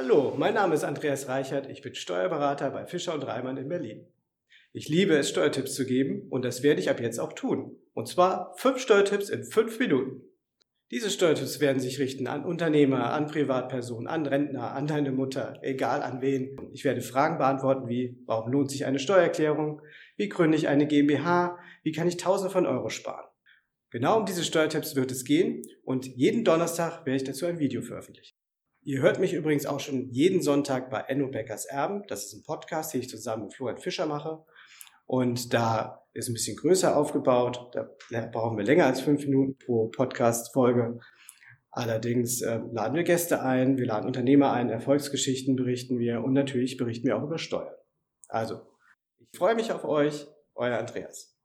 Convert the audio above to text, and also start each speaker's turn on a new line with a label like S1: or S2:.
S1: Hallo, mein Name ist Andreas Reichert, ich bin Steuerberater bei Fischer und Reimann in Berlin. Ich liebe es, Steuertipps zu geben und das werde ich ab jetzt auch tun. Und zwar fünf Steuertipps in fünf Minuten. Diese Steuertipps werden sich richten an Unternehmer, an Privatpersonen, an Rentner, an deine Mutter, egal an wen. Ich werde Fragen beantworten wie, warum lohnt sich eine Steuererklärung? Wie gründe ich eine GmbH? Wie kann ich Tausende von Euro sparen? Genau um diese Steuertipps wird es gehen und jeden Donnerstag werde ich dazu ein Video veröffentlichen. Ihr hört mich übrigens auch schon jeden Sonntag bei Enno Beckers Erben. Das ist ein Podcast, den ich zusammen mit Florian Fischer mache. Und da ist ein bisschen größer aufgebaut. Da brauchen wir länger als fünf Minuten pro Podcast-Folge. Allerdings äh, laden wir Gäste ein, wir laden Unternehmer ein, Erfolgsgeschichten berichten wir und natürlich berichten wir auch über Steuern. Also, ich freue mich auf euch, euer Andreas.